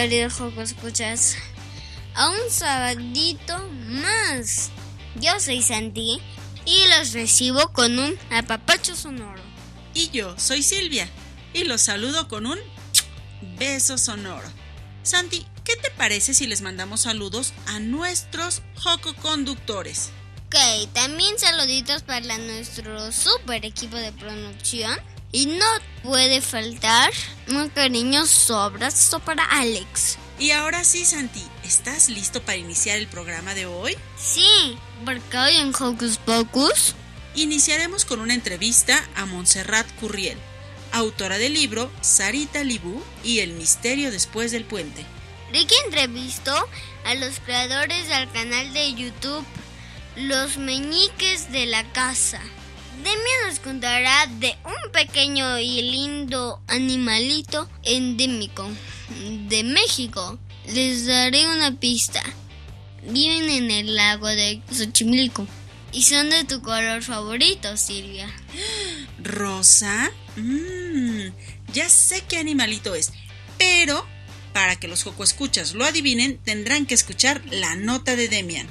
Queridos Jocos Escuchas, a un sabadito más. Yo soy Santi y los recibo con un apapacho sonoro. Y yo soy Silvia y los saludo con un beso sonoro. Santi, ¿qué te parece si les mandamos saludos a nuestros Joco Conductores? Ok, también saluditos para nuestro super equipo de producción. Y no puede faltar un cariñoso abrazo para Alex. Y ahora sí, Santi, ¿estás listo para iniciar el programa de hoy? Sí, porque hoy en Hocus Pocus iniciaremos con una entrevista a Montserrat Curriel, autora del libro Sarita Libú y El misterio después del puente. Ricky entrevistó a los creadores del canal de YouTube Los Meñiques de la Casa. Demian nos contará de un pequeño y lindo animalito endémico de México. Les daré una pista. Viven en el lago de Xochimilco y son de tu color favorito, Silvia. ¿Rosa? Mmm, ya sé qué animalito es, pero para que los Joco Escuchas lo adivinen, tendrán que escuchar la nota de Demian.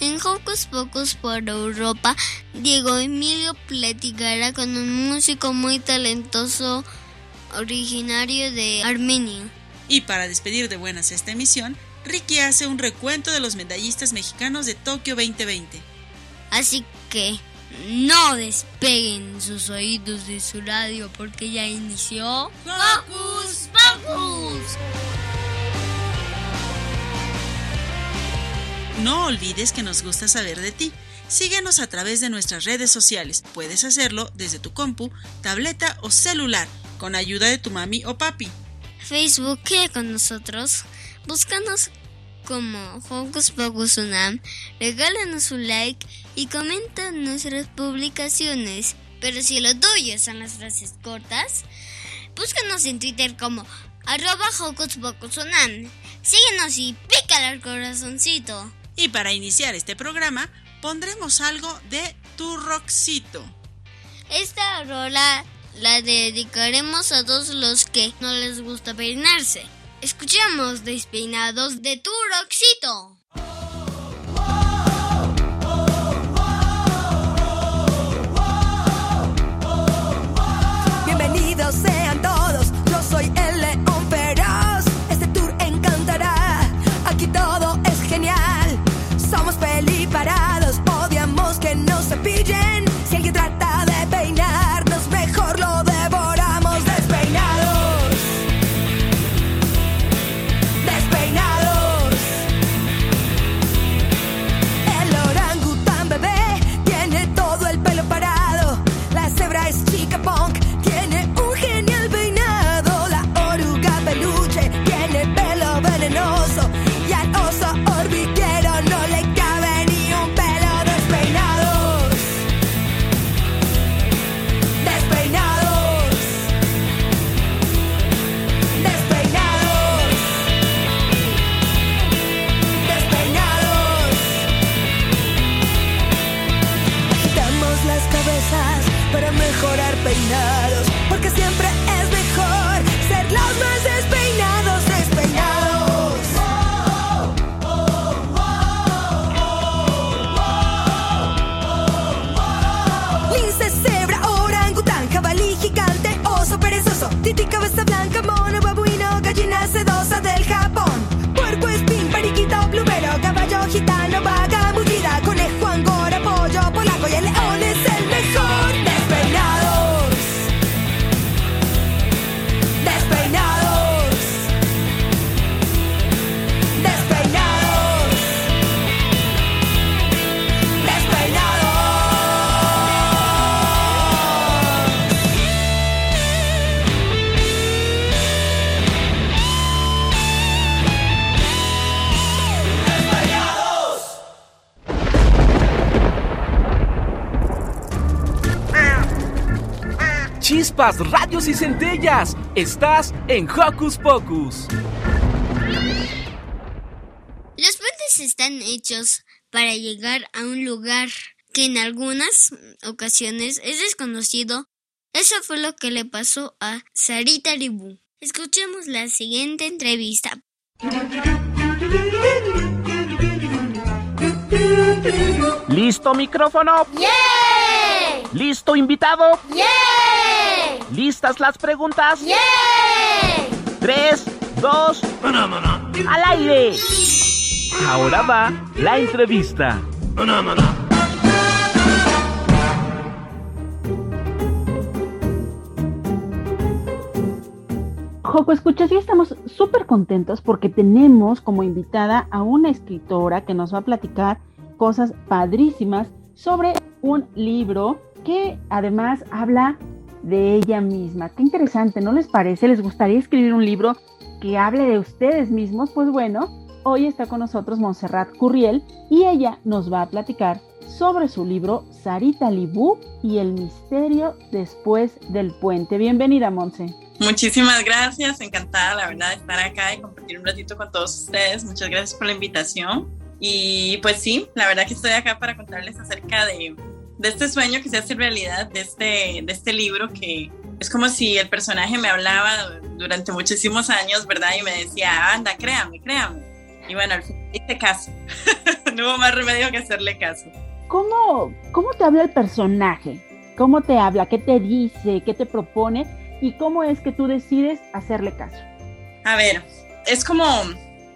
En Hocus Pocus por Europa, Diego Emilio platicará con un músico muy talentoso originario de Armenia. Y para despedir de buenas esta emisión, Ricky hace un recuento de los medallistas mexicanos de Tokio 2020. Así que no despeguen sus oídos de su radio porque ya inició Hocus Pocus. No olvides que nos gusta saber de ti. Síguenos a través de nuestras redes sociales. Puedes hacerlo desde tu compu, tableta o celular, con ayuda de tu mami o papi. Facebook, queda con nosotros. Búscanos como Hocus Pocus regálanos un like y comenta nuestras publicaciones. Pero si lo tuyo son las frases cortas, búscanos en Twitter como arroba Hocus Pocus. Síguenos y pícale al corazoncito. Y para iniciar este programa, pondremos algo de tu roxito. Esta rola la dedicaremos a todos los que no les gusta peinarse. Escuchemos Despeinados de tu roxito. Chispas, radios y centellas. Estás en Hocus Pocus. Los puentes están hechos para llegar a un lugar que en algunas ocasiones es desconocido. Eso fue lo que le pasó a Sarita Ribú. Escuchemos la siguiente entrevista. ¿Listo micrófono? ¡Yeah! ¿Listo invitado? ¡Yeah! ¿Listas las preguntas? ¡Yeah! Tres, dos, al aire. Ahora va la entrevista. Joco, escuchas, y estamos súper contentos porque tenemos como invitada a una escritora que nos va a platicar cosas padrísimas sobre un libro que además habla de ella misma. Qué interesante, ¿no les parece? ¿Les gustaría escribir un libro que hable de ustedes mismos? Pues bueno, hoy está con nosotros Montserrat Curriel y ella nos va a platicar sobre su libro Sarita Libú y el misterio después del puente. Bienvenida, Monse. Muchísimas gracias, encantada la verdad de estar acá y compartir un ratito con todos ustedes. Muchas gracias por la invitación. Y pues sí, la verdad que estoy acá para contarles acerca de, de este sueño que se hace realidad, de este, de este libro que es como si el personaje me hablaba durante muchísimos años, ¿verdad? Y me decía, anda, créame, créame. Y bueno, al fin hice caso. no hubo más remedio que hacerle caso. ¿Cómo, ¿Cómo te habla el personaje? ¿Cómo te habla? ¿Qué te dice? ¿Qué te propone? ¿Y cómo es que tú decides hacerle caso? A ver, es como,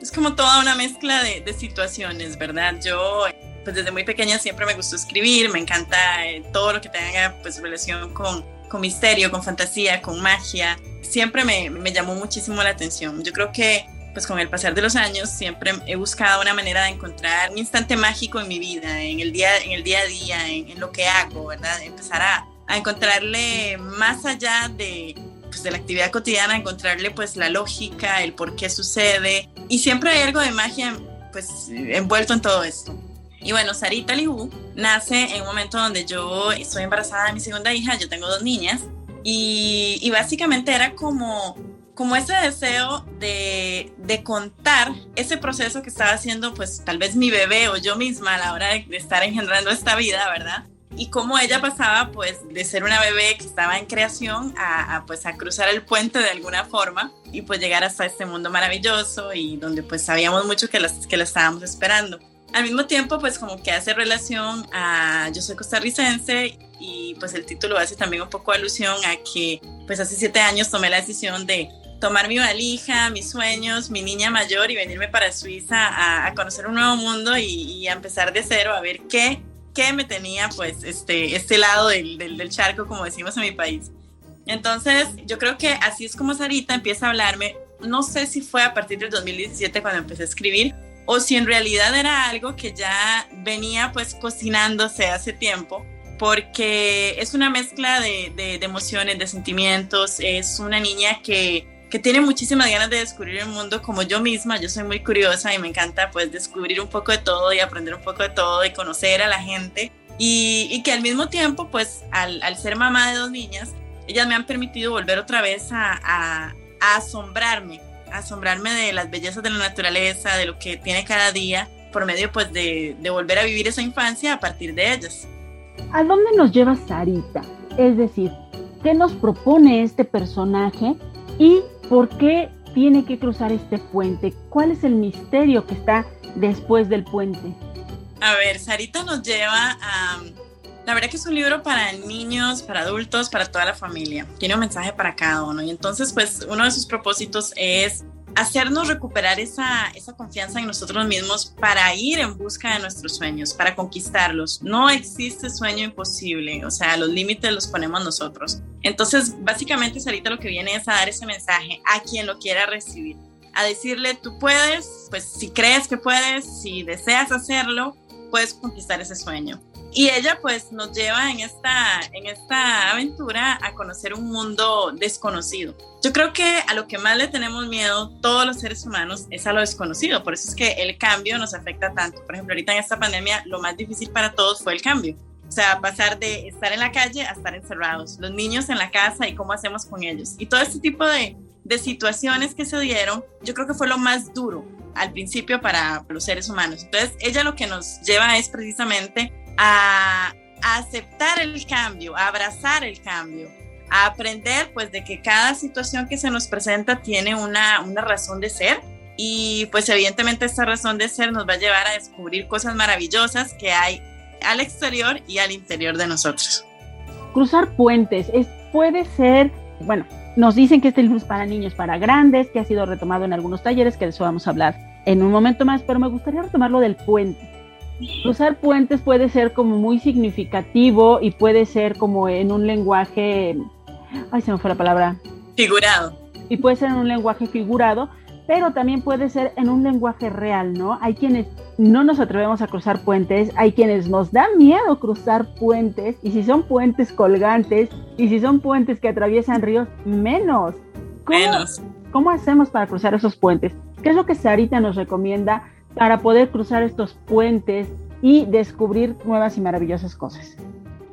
es como toda una mezcla de, de situaciones, ¿verdad? Yo, pues desde muy pequeña siempre me gustó escribir, me encanta eh, todo lo que tenga pues relación con, con misterio, con fantasía, con magia. Siempre me, me llamó muchísimo la atención. Yo creo que pues con el pasar de los años siempre he buscado una manera de encontrar un instante mágico en mi vida, en el día, en el día a día, en, en lo que hago, ¿verdad? Empezar a, a encontrarle más allá de, pues, de la actividad cotidiana, encontrarle pues la lógica, el por qué sucede. Y siempre hay algo de magia pues envuelto en todo esto. Y bueno, Sarita Liu nace en un momento donde yo estoy embarazada de mi segunda hija, yo tengo dos niñas, y, y básicamente era como, como ese deseo de, de, contar ese proceso que estaba haciendo pues tal vez mi bebé o yo misma a la hora de, de estar engendrando esta vida, ¿verdad? y cómo ella pasaba pues de ser una bebé que estaba en creación a, a, pues a cruzar el puente de alguna forma y pues llegar hasta este mundo maravilloso y donde pues sabíamos mucho que, las, que la estábamos esperando. Al mismo tiempo pues como que hace relación a yo soy costarricense y pues el título hace también un poco alusión a que pues hace siete años tomé la decisión de tomar mi valija, mis sueños, mi niña mayor y venirme para Suiza a, a conocer un nuevo mundo y, y a empezar de cero a ver qué que me tenía pues este, este lado del, del, del, charco, como decimos en mi país. Entonces, yo creo que así es como Sarita empieza a hablarme. No sé si fue a partir del 2017 cuando empecé a escribir o si en realidad era algo que ya venía pues cocinándose hace tiempo, porque es una mezcla de, de, emociones, de sentimientos. Es una niña que que tiene muchísimas ganas de descubrir el mundo como yo misma. Yo soy muy curiosa y me encanta pues descubrir un poco de todo y aprender un poco de todo y conocer a la gente. Y, que al mismo tiempo pues al, al, ser mamá de dos niñas, ellas me han permitido volver otra vez a, asombrarme, asombrarme de las bellezas de la naturaleza, de lo que tiene cada día, por medio pues de, de volver a vivir esa infancia a partir de ellas. ¿A dónde nos lleva Sarita? Es decir, ¿qué nos propone este personaje y ¿Por qué tiene que cruzar este puente? ¿Cuál es el misterio que está después del puente? A ver, Sarita nos lleva a... La verdad que es un libro para niños, para adultos, para toda la familia. Tiene un mensaje para cada uno. Y entonces, pues, uno de sus propósitos es hacernos recuperar esa, esa confianza en nosotros mismos para ir en busca de nuestros sueños, para conquistarlos. No existe sueño imposible, o sea, los límites los ponemos nosotros. Entonces, básicamente, Sarita lo que viene es a dar ese mensaje a quien lo quiera recibir, a decirle, tú puedes, pues si crees que puedes, si deseas hacerlo, puedes conquistar ese sueño. Y ella pues nos lleva en esta, en esta aventura a conocer un mundo desconocido. Yo creo que a lo que más le tenemos miedo todos los seres humanos es a lo desconocido. Por eso es que el cambio nos afecta tanto. Por ejemplo, ahorita en esta pandemia lo más difícil para todos fue el cambio. O sea, pasar de estar en la calle a estar encerrados, los niños en la casa y cómo hacemos con ellos. Y todo este tipo de, de situaciones que se dieron, yo creo que fue lo más duro al principio para los seres humanos. Entonces, ella lo que nos lleva es precisamente a, aceptar el cambio, a abrazar el cambio, a aprender pues de que cada situación que se nos presenta tiene una, una razón de ser y pues evidentemente esta razón de ser nos va a llevar a descubrir cosas maravillosas que hay al exterior y al interior de nosotros. Cruzar puentes es, puede ser, bueno, nos dicen que este libro es para niños, para grandes, que ha sido retomado en algunos talleres, que de eso vamos a hablar en un momento más, pero me gustaría retomarlo del puente. Cruzar puentes puede ser como muy significativo y puede ser como en un lenguaje, ay, se me fue la palabra. Figurado. Y puede ser en un lenguaje figurado, pero también puede ser en un lenguaje real, ¿no? Hay quienes no nos atrevemos a cruzar puentes, hay quienes nos da miedo cruzar puentes, y si son puentes colgantes, y si son puentes que atraviesan ríos, menos. menos. ¿Cómo hacemos para cruzar esos puentes? ¿Qué es lo que Sarita nos recomienda para poder cruzar estos puentes y descubrir nuevas y maravillosas cosas?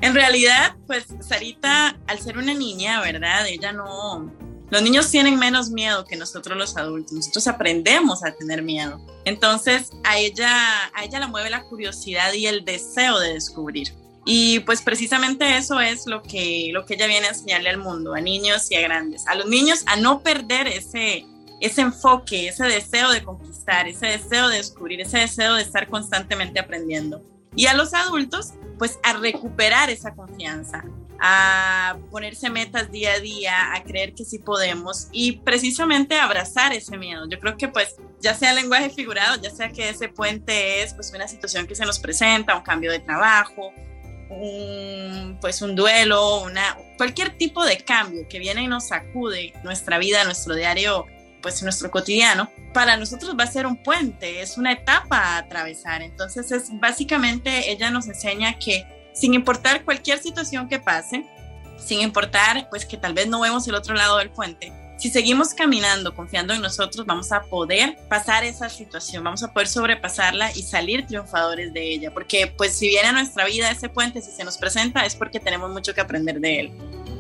En realidad, pues Sarita, al ser una niña, ¿verdad? Ella no... Los niños tienen menos miedo que nosotros los adultos. Nosotros aprendemos a tener miedo. Entonces, a ella, a ella la mueve la curiosidad y el deseo de descubrir. Y pues precisamente eso es lo que, lo que ella viene a enseñarle al mundo, a niños y a grandes. A los niños a no perder ese, ese enfoque, ese deseo de conquistar, ese deseo de descubrir, ese deseo de estar constantemente aprendiendo. Y a los adultos, pues a recuperar esa confianza, a ponerse metas día a día, a creer que sí podemos y precisamente abrazar ese miedo. Yo creo que pues ya sea lenguaje figurado, ya sea que ese puente es pues una situación que se nos presenta, un cambio de trabajo, un, pues un duelo, una, cualquier tipo de cambio que viene y nos sacude nuestra vida, nuestro diario, pues nuestro cotidiano, para nosotros va a ser un puente, es una etapa a atravesar. Entonces es básicamente ella nos enseña que sin importar cualquier situación que pase, sin importar pues que tal vez no vemos el otro lado del puente, si seguimos caminando, confiando en nosotros, vamos a poder pasar esa situación, vamos a poder sobrepasarla y salir triunfadores de ella, porque pues si viene a nuestra vida ese puente, si se nos presenta, es porque tenemos mucho que aprender de él.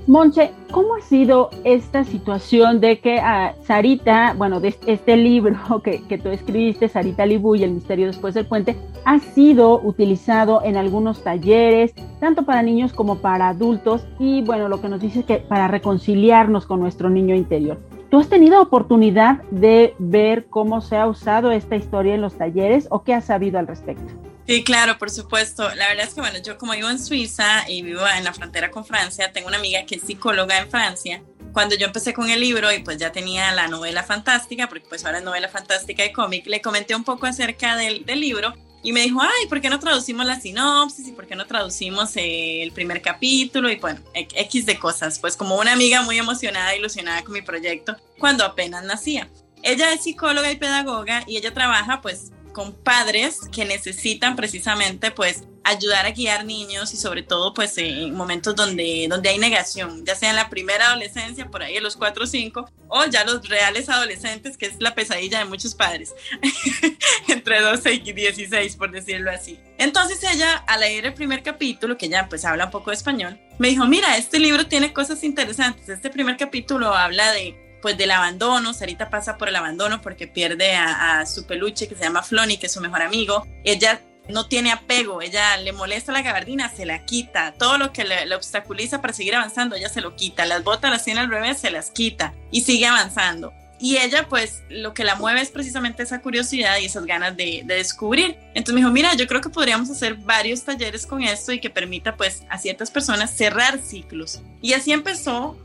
Monche, ¿cómo ha sido esta situación de que a Sarita, bueno, de este libro que, que tú escribiste, Sarita Libu y el misterio después del puente, ha sido utilizado en algunos talleres, tanto para niños como para adultos, y bueno, lo que nos dice es que para reconciliarnos con nuestro niño interior. ¿Tú has tenido oportunidad de ver cómo se ha usado esta historia en los talleres o qué has sabido al respecto? Sí, claro, por supuesto. La verdad es que, bueno, yo como vivo en Suiza y vivo en la frontera con Francia, tengo una amiga que es psicóloga en Francia. Cuando yo empecé con el libro y pues ya tenía la novela fantástica, porque pues ahora es novela fantástica y cómic, le comenté un poco acerca del, del libro y me dijo, ay, ¿por qué no traducimos la sinopsis? ¿Y por qué no traducimos el primer capítulo? Y bueno, X de cosas. Pues como una amiga muy emocionada, ilusionada con mi proyecto, cuando apenas nacía. Ella es psicóloga y pedagoga y ella trabaja pues con padres que necesitan precisamente pues ayudar a guiar niños y sobre todo pues en momentos donde, donde hay negación, ya sea en la primera adolescencia, por ahí a los 4 o 5, o ya los reales adolescentes, que es la pesadilla de muchos padres, entre 12 y 16 por decirlo así. Entonces ella al leer el primer capítulo, que ya pues habla un poco de español, me dijo, mira, este libro tiene cosas interesantes, este primer capítulo habla de pues del abandono, Sarita pasa por el abandono porque pierde a, su peluche que se llama Flony, que es su mejor amigo. Ella no tiene apego, ella le molesta la gabardina, se la quita, todo lo que le, obstaculiza para seguir avanzando, ella se lo quita, las botas las tiene al revés, se las quita y sigue avanzando. Y ella, pues, lo que la mueve es precisamente esa curiosidad y esas ganas de, de, descubrir. Entonces me dijo, mira, yo creo que podríamos hacer varios talleres con esto y que permita, pues, a ciertas personas cerrar ciclos. Y así empezó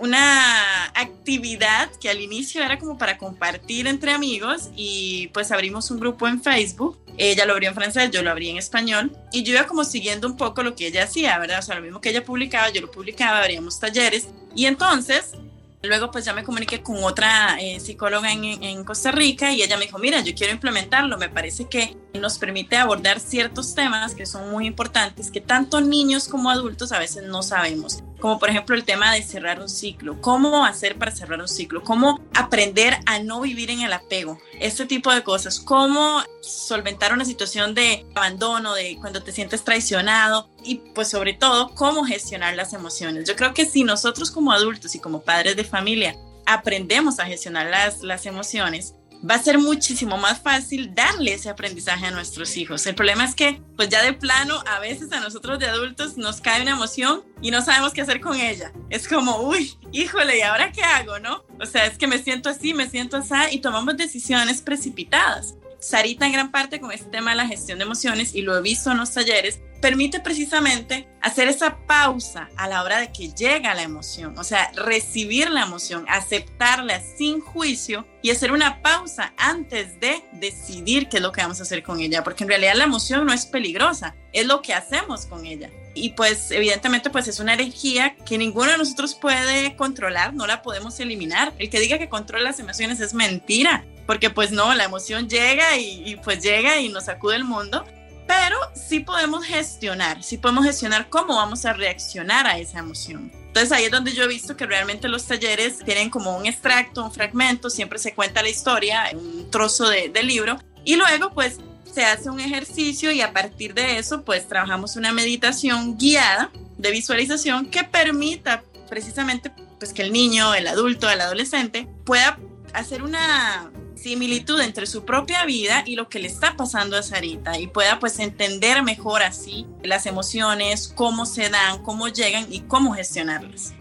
una actividad que al inicio era como para compartir entre amigos y pues abrimos un grupo en Facebook. Ella lo abrió en francés, yo lo abrí en español y yo iba como siguiendo un poco lo que ella hacía, ¿verdad? O sea, lo mismo que ella publicaba, yo lo publicaba, abríamos talleres y entonces Luego pues ya me comuniqué con otra eh, psicóloga en, en, Costa Rica y ella me dijo, mira, yo quiero implementarlo, me parece que nos permite abordar ciertos temas que son muy importantes, que tanto niños como adultos a veces no sabemos. Como por ejemplo el tema de cerrar un ciclo, cómo hacer para cerrar un ciclo, cómo aprender a no vivir en el apego, este tipo de cosas, cómo solventar una situación de abandono, de cuando te sientes traicionado y pues sobre todo cómo gestionar las emociones. Yo creo que si nosotros como adultos y como padres de familia aprendemos a gestionar las, las emociones, va a ser muchísimo más fácil darle ese aprendizaje a nuestros hijos. El problema es que, pues ya de plano, a veces a nosotros de adultos nos cae una emoción y no sabemos qué hacer con ella. Es como, uy, híjole, ¿y ahora qué hago, no? O sea, es que me siento así, me siento así y tomamos decisiones precipitadas. Sarita en gran parte con este tema de la gestión de emociones y lo he visto en los talleres, permite precisamente hacer esa pausa a la hora de que llega la emoción, o sea, recibir la emoción, aceptarla sin juicio y hacer una pausa antes de decidir qué es lo que vamos a hacer con ella, porque en realidad la emoción no es peligrosa, es lo que hacemos con ella. Y pues evidentemente pues es una energía que ninguno de nosotros puede controlar, no la podemos eliminar. El que diga que controla las emociones es mentira porque pues no, la emoción llega y, pues llega y nos sacude el mundo, pero sí podemos gestionar, sí podemos gestionar cómo vamos a reaccionar a esa emoción. Entonces ahí es donde yo he visto que realmente los talleres tienen como un extracto, un fragmento, siempre se cuenta la historia, un trozo de, del libro, y luego pues se hace un ejercicio y a partir de eso pues trabajamos una meditación guiada de visualización que permita precisamente pues que el niño, el adulto, el adolescente pueda hacer una similitud entre su propia vida y lo que le está pasando a Sarita y pueda pues entender mejor así las emociones, cómo se dan, cómo llegan y cómo gestionarlas.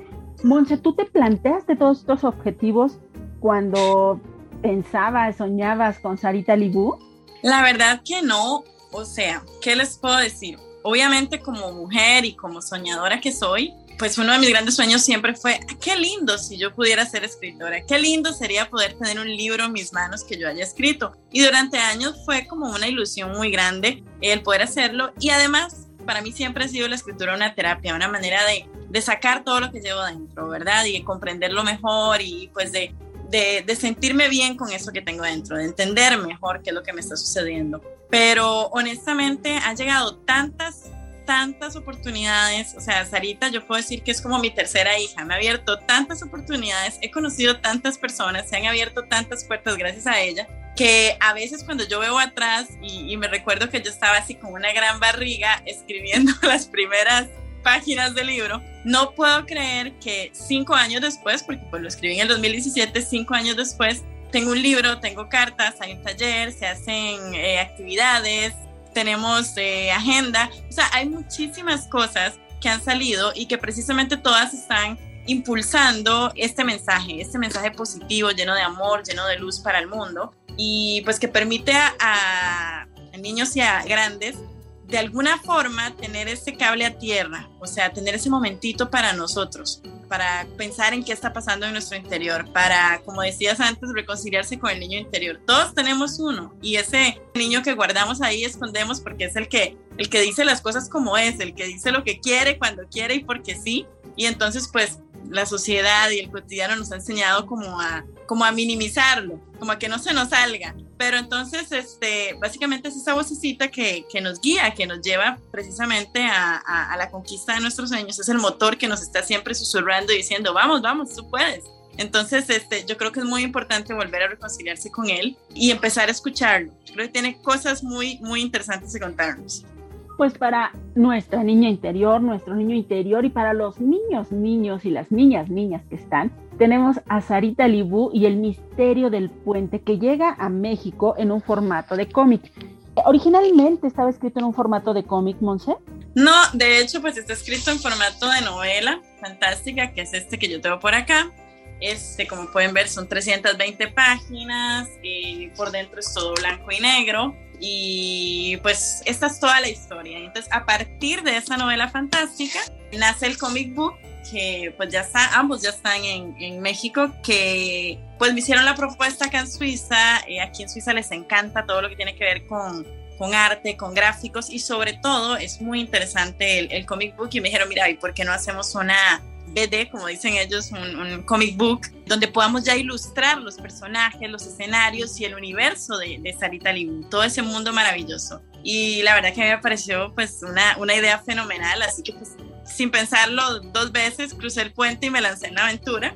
Monse, ¿tú te planteaste todos estos objetivos cuando pensabas, soñabas con Sarita Libú? La verdad que no, o sea, ¿qué les puedo decir? Obviamente como mujer y como soñadora que soy, pues uno de mis grandes sueños siempre fue, ah, qué lindo si yo pudiera ser escritora, qué lindo sería poder tener un libro en mis manos que yo haya escrito. Y durante años fue como una ilusión muy grande el poder hacerlo y además para mí siempre ha sido la escritura una terapia, una manera de, de sacar todo lo que llevo dentro, ¿verdad? Y de comprenderlo mejor y pues de, de, de sentirme bien con eso que tengo dentro, de entender mejor qué es lo que me está sucediendo. Pero honestamente han llegado tantas tantas oportunidades, o sea, Sarita, yo puedo decir que es como mi tercera hija, me ha abierto tantas oportunidades, he conocido tantas personas, se han abierto tantas puertas gracias a ella, que a veces cuando yo veo atrás y, me recuerdo que yo estaba así con una gran barriga escribiendo las primeras páginas del libro, no puedo creer que cinco años después, porque pues lo escribí en el 2017, cinco años después, tengo un libro, tengo cartas, hay un taller, se hacen eh, actividades, tenemos eh, agenda, o sea, hay muchísimas cosas que han salido y que precisamente todas están impulsando este mensaje, este mensaje positivo, lleno de amor, lleno de luz para el mundo y pues que permite a, a niños y a grandes de alguna forma tener ese cable a tierra, o sea, tener ese momentito para nosotros, para pensar en qué está pasando en nuestro interior, para, como decías antes, reconciliarse con el niño interior. Todos tenemos uno y ese niño que guardamos ahí escondemos porque es el que el que dice las cosas como es, el que dice lo que quiere cuando quiere y porque sí. Y entonces pues la sociedad y el cotidiano nos ha enseñado como a como a minimizarlo, como a que no se nos salga. Pero entonces, este, básicamente es esa vocecita que, que nos guía, que nos lleva precisamente a, a, la conquista de nuestros sueños. Es el motor que nos está siempre susurrando y diciendo, vamos, vamos, tú puedes. Entonces, este, yo creo que es muy importante volver a reconciliarse con él y empezar a escucharlo. Creo que tiene cosas muy, muy interesantes que contarnos pues para nuestra niña interior, nuestro niño interior y para los niños, niños y las niñas, niñas que están, tenemos a Sarita Libú y el misterio del puente que llega a México en un formato de cómic. ¿Originalmente estaba escrito en un formato de cómic, Monse? No, de hecho, pues está escrito en formato de novela fantástica, que es este que yo tengo por acá. Este, como pueden ver, son 320 páginas y por dentro es todo blanco y negro. Y pues esta es toda la historia. Entonces, a partir de esa novela fantástica, nace el comic book que pues ya está, ambos ya están en, en, México, que pues me hicieron la propuesta acá en Suiza, eh, aquí en Suiza les encanta todo lo que tiene que ver con, con arte, con gráficos y sobre todo es muy interesante el, el comic book y me dijeron, mira, ¿y por qué no hacemos una BD, como dicen ellos, un, comic book, donde podamos ya ilustrar los personajes, los escenarios y el universo de, de Sarita Libu, todo ese mundo maravilloso. Y la verdad que me pareció pues una, una idea fenomenal, así que pues sin pensarlo dos veces, crucé el puente y me lancé en la aventura.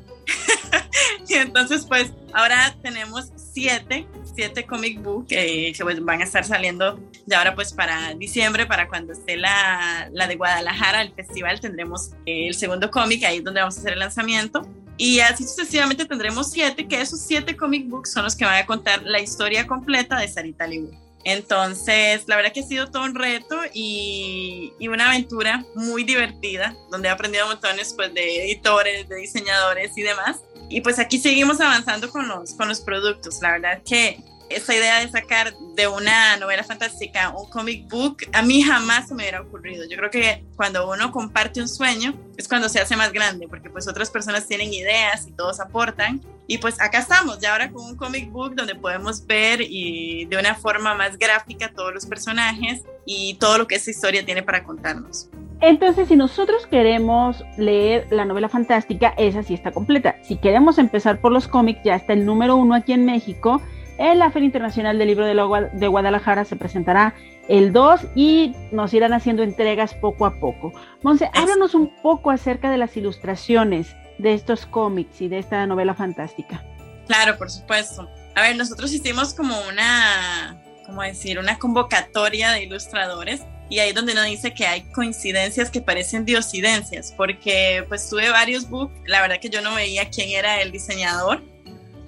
y entonces, pues, ahora tenemos siete, siete comic book que pues, van a estar saliendo de ahora, pues, para diciembre, para cuando esté la, la de Guadalajara, el festival, tendremos eh, el segundo cómic, ahí es donde vamos a hacer el lanzamiento. Y así sucesivamente tendremos siete, que esos siete comic books son los que van a contar la historia completa de Sarita Libu. Entonces, la verdad que ha sido todo un reto y, y, una aventura muy divertida, donde he aprendido montones pues, de editores, de diseñadores y demás. Y pues aquí seguimos avanzando con los, con los productos. La verdad que esa idea de sacar de una novela fantástica un comic book, a mí jamás se me hubiera ocurrido. Yo creo que cuando uno comparte un sueño es cuando se hace más grande, porque pues otras personas tienen ideas y todos aportan. Y pues acá estamos, ya ahora con un comic book donde podemos ver y de una forma más gráfica todos los personajes y todo lo que esa historia tiene para contarnos. Entonces, si nosotros queremos leer la novela fantástica, esa sí está completa. Si queremos empezar por los cómics, ya está el número uno aquí en México en la Feria Internacional del Libro de, Guadalajara se presentará el 2 y nos irán haciendo entregas poco a poco. Monse, háblanos un poco acerca de las ilustraciones de estos cómics y de esta novela fantástica. Claro, por supuesto. A ver, nosotros hicimos como una, ¿cómo decir? Una convocatoria de ilustradores y ahí donde nos dice que hay coincidencias que parecen diosidencias, porque pues tuve varios books, la verdad que yo no veía quién era el diseñador,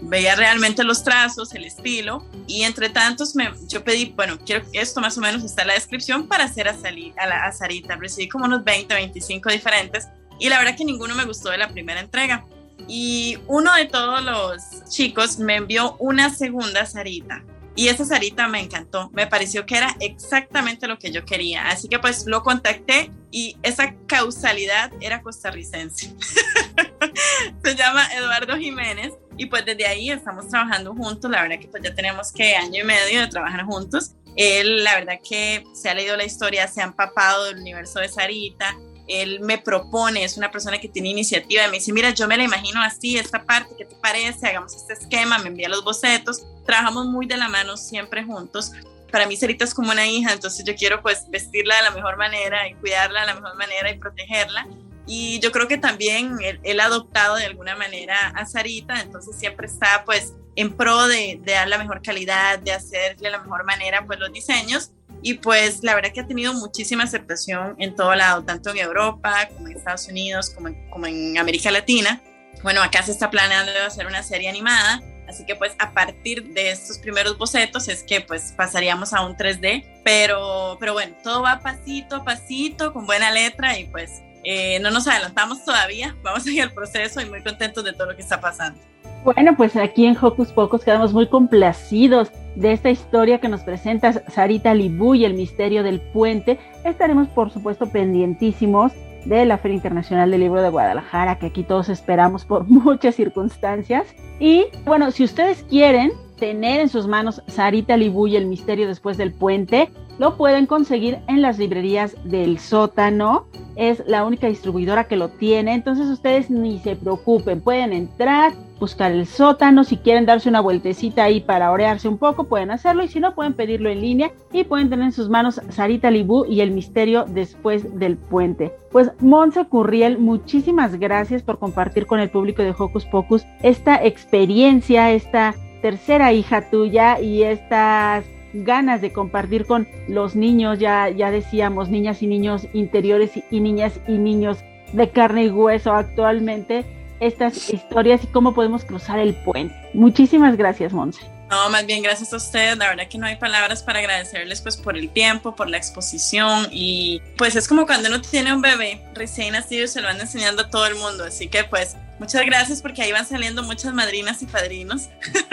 veía realmente los trazos, el estilo, y entre tantos me, yo pedí, bueno, quiero esto más o menos está en la descripción para hacer a, a, la, a Sarita. Recibí como unos 20, 25 diferentes, y la verdad que ninguno me gustó de la primera entrega. Y uno de todos los chicos me envió una segunda Sarita. Y esa Sarita me encantó, me pareció que era exactamente lo que yo quería. Así que pues lo contacté y esa causalidad era costarricense. Se llama Eduardo Jiménez y pues desde ahí estamos trabajando juntos. La verdad que pues ya tenemos que año y medio de trabajar juntos. Él, la verdad que se ha leído la historia, se ha empapado del universo de Sarita. Él me propone, es una persona que tiene iniciativa, me dice, mira, yo me la imagino así, esta parte, ¿qué te parece? Hagamos este esquema, me envía los bocetos. Trabajamos muy de la mano siempre juntos para mí Sarita es como una hija, entonces yo quiero pues vestirla de la mejor manera y cuidarla de la mejor manera y protegerla. Y yo creo que también él, ha adoptado de alguna manera a Sarita, entonces siempre está pues en pro de, de, dar la mejor calidad, de hacerle la mejor manera pues los diseños. Y pues la verdad que ha tenido muchísima aceptación en todo lado, tanto en Europa como en Estados Unidos, como en, como en América Latina. Bueno, acá se está planeando hacer una serie animada, así que pues a partir de estos primeros bocetos es que pues pasaríamos a un 3D, pero, pero bueno, todo va pasito a pasito, con buena letra y pues eh, no nos adelantamos todavía, vamos a ir al proceso y muy contentos de todo lo que está pasando. Bueno, pues aquí en Hocus Pocos quedamos muy complacidos de esta historia que nos presenta Sarita Libu y el misterio del puente. Estaremos, por supuesto, pendientísimos de la Feria Internacional del Libro de Guadalajara, que aquí todos esperamos por muchas circunstancias. Y bueno, si ustedes quieren tener en sus manos Sarita Libu y el misterio después del puente, lo pueden conseguir en las librerías del sótano. Es la única distribuidora que lo tiene. Entonces ustedes ni se preocupen. Pueden entrar, buscar el sótano. Si quieren darse una vueltecita ahí para orearse un poco, pueden hacerlo. Y si no, pueden pedirlo en línea. Y pueden tener en sus manos Sarita Libú y el misterio después del puente. Pues Monse Curriel, muchísimas gracias por compartir con el público de Hocus Pocus esta experiencia, esta tercera hija tuya y estas ganas de compartir con los niños, ya, ya decíamos, niñas y niños interiores y, niñas y niños de carne y hueso actualmente, estas historias y cómo podemos cruzar el puente. Muchísimas gracias, Monse. No, más bien gracias a ustedes. La verdad que no hay palabras para agradecerles pues por el tiempo, por la exposición y pues es como cuando uno tiene un bebé recién nacido se lo van enseñando a todo el mundo. Así que pues Muchas gracias porque ahí van saliendo muchas madrinas y padrinos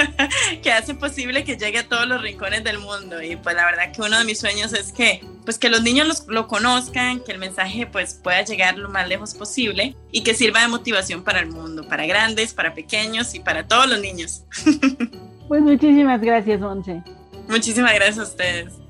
que hacen posible que llegue a todos los rincones del mundo. Y pues la verdad que uno de mis sueños es que, pues que los niños lo conozcan, que el mensaje pues pueda llegar lo más lejos posible y que sirva de motivación para el mundo, para grandes, para pequeños y para todos los niños. pues muchísimas gracias, Once. Muchísimas gracias a ustedes.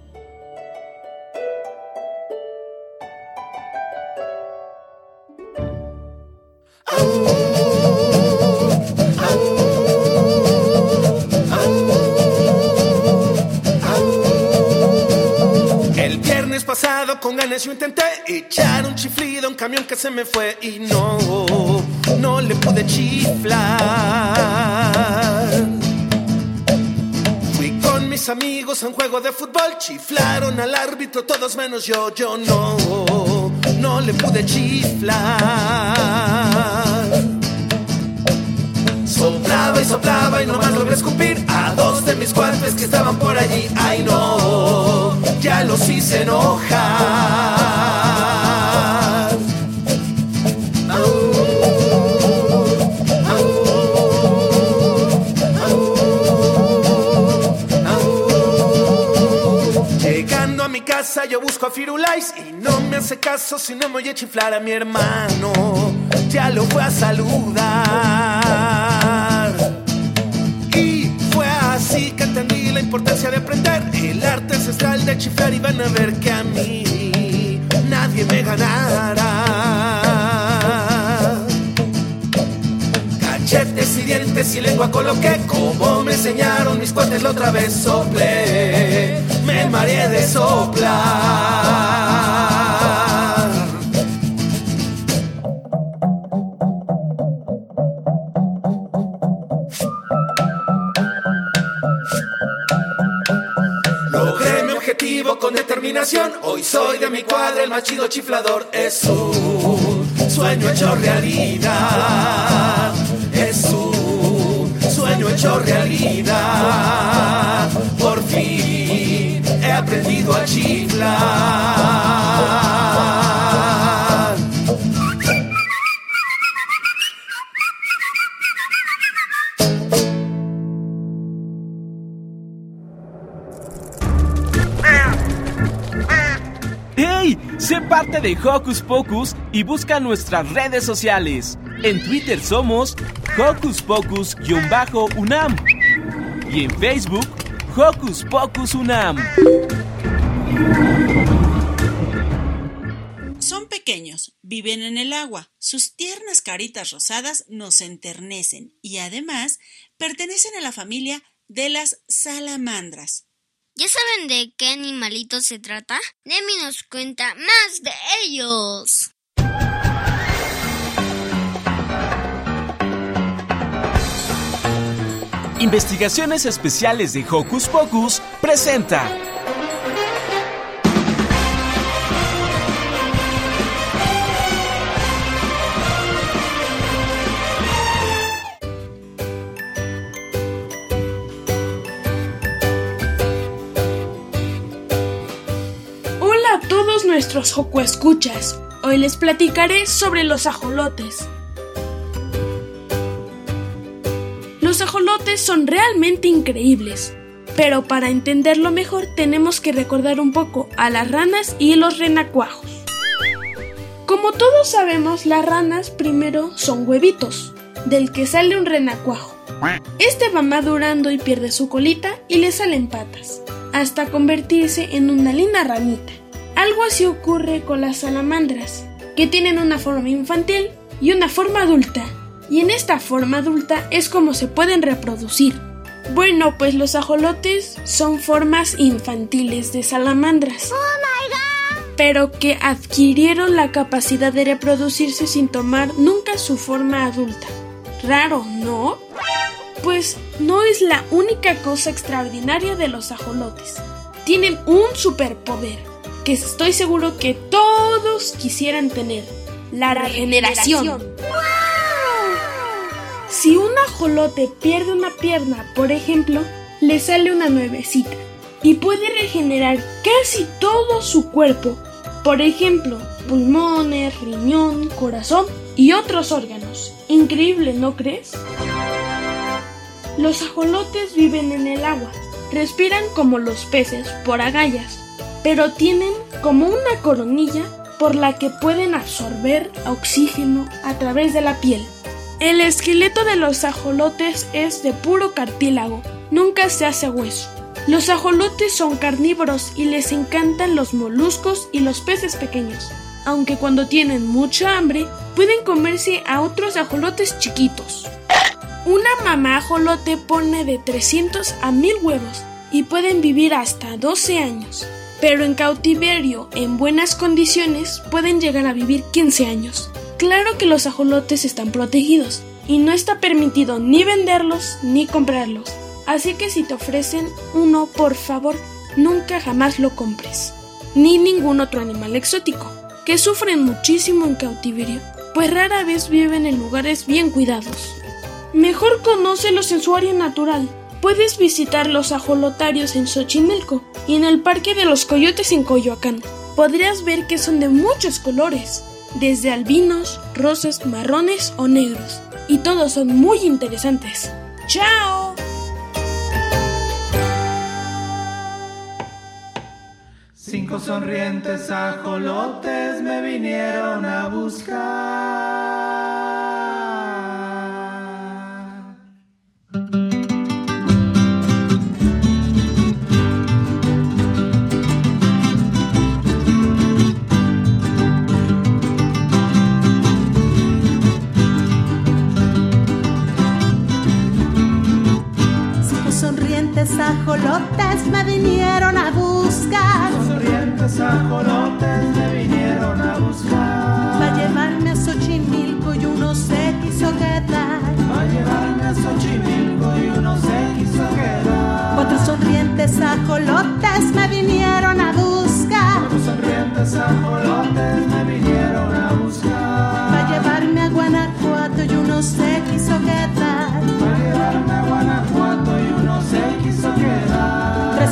Con vez yo intenté echar un chiflido a un camión que se me fue y no, no le pude chiflar. Fui con mis amigos a un juego de fútbol, chiflaron al árbitro todos menos yo, yo no, no le pude chiflar. Soplaba y soplaba y nomás logré escupir a dos de mis cuates que estaban por allí. Ay no, ya los hice enojar. Llegando a mi casa yo busco a Firulais y no me hace caso si no me voy a chiflar a mi hermano. Ya lo fue a saludar. Importancia de aprender el arte ancestral de chiflar y van a ver que a mí nadie me ganará. Cachetes y dientes y lengua coloqué como me enseñaron mis cuates la otra vez soplé. Me mareé de soplar. Hoy soy de mi cuadra el más chido chiflador. Es un sueño hecho realidad. Es un sueño hecho realidad. Por fin he aprendido a chiflar. Parte de Hocus Pocus y busca nuestras redes sociales. En Twitter somos Hocus Pocus-UNAM y en Facebook Hocus Pocus UNAM. Son pequeños, viven en el agua, sus tiernas caritas rosadas nos enternecen y además pertenecen a la familia de las salamandras. ¿Ya saben de qué animalitos se trata? Demi nos cuenta más de ellos. Investigaciones Especiales de Hocus Pocus presenta. Nuestros Escuchas. Hoy les platicaré sobre los ajolotes. Los ajolotes son realmente increíbles, pero para entenderlo mejor tenemos que recordar un poco a las ranas y los renacuajos. Como todos sabemos, las ranas primero son huevitos, del que sale un renacuajo. Este va madurando y pierde su colita y le salen patas, hasta convertirse en una linda ranita. Algo así ocurre con las salamandras, que tienen una forma infantil y una forma adulta. Y en esta forma adulta es como se pueden reproducir. Bueno, pues los ajolotes son formas infantiles de salamandras. Pero que adquirieron la capacidad de reproducirse sin tomar nunca su forma adulta. Raro, ¿no? Pues no es la única cosa extraordinaria de los ajolotes. Tienen un superpoder que estoy seguro que todos quisieran tener. La, regeneración. Si un ajolote pierde una pierna, por ejemplo, le sale una nuevecita y puede regenerar casi todo su cuerpo, por ejemplo, pulmones, riñón, corazón y otros órganos. Increíble, ¿no crees? Los ajolotes viven en el agua, respiran como los peces por agallas, pero tienen como una coronilla por la que pueden absorber oxígeno a través de la piel. El esqueleto de los ajolotes es de puro cartílago, nunca se hace hueso. Los ajolotes son carnívoros y les encantan los moluscos y los peces pequeños, aunque cuando tienen mucha hambre pueden comerse a otros ajolotes chiquitos. Una mamá ajolote pone de 300 a 1000 huevos y pueden vivir hasta 12 años. Pero en cautiverio, en buenas condiciones, pueden llegar a vivir 15 años. Claro que los ajolotes están protegidos y no está permitido ni venderlos ni comprarlos. Así que si te ofrecen uno, por favor, nunca jamás lo compres. Ni ningún otro animal exótico, que sufren muchísimo en cautiverio, pues rara vez viven en lugares bien cuidados. Mejor conócelos en su área natural. Puedes visitar los ajolotarios en Xochimilco y en el Parque de los Coyotes en Coyoacán. Podrías ver que son de muchos colores, desde albinos, rosas, marrones o negros, y todos son muy interesantes. ¡Chao! Cinco sonrientes ajolotes me vinieron a buscar. Ajolotes me vinieron a buscar. Sonrientes ajolotes me vinieron a buscar. Va a llevarme a Xochimilco y uno se quiso quedar. Va a llevarme a Xochimilco y uno se quiso quedar. Cuatro sonrientes ajolotes me vinieron a buscar. Cuatro sonrientes ajolotes me vinieron a buscar. Va a llevarme a Guanajuato y uno se quiso quedar.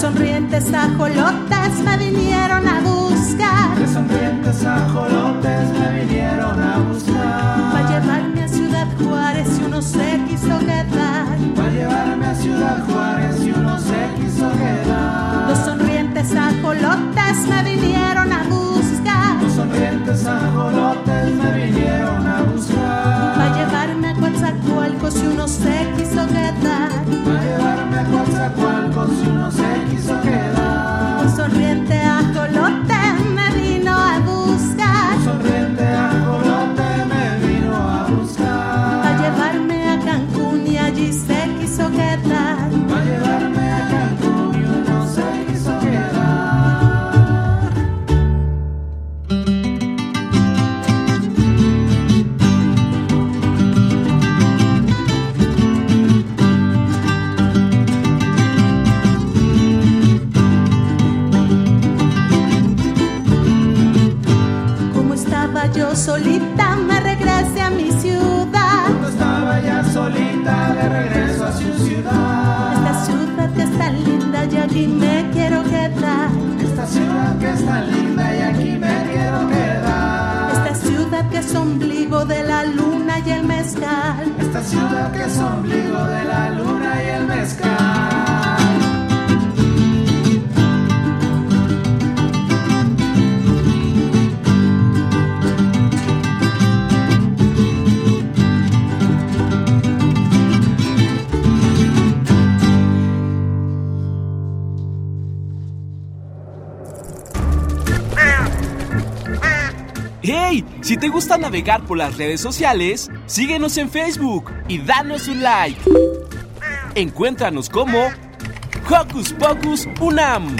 Sonrientes ajolotes me vinieron a buscar. Tres sonrientes ajolotes me vinieron a buscar. Va a llevarme a Ciudad Juárez y uno se quiso quedar. Va a llevarme a Ciudad Juárez y uno se quiso quedar. Dos sonrientes ajolotes me vinieron a buscar. Los sonrientes ajolotes me vinieron a buscar. Coatzacoalcos y uno se quiso quedar. Va a llevarme a Coatzacoalcos y uno se quiso quedar. Sonriente navegar por las redes sociales, síguenos en Facebook y danos un like. Encuéntranos como Hocus Pocus Unam.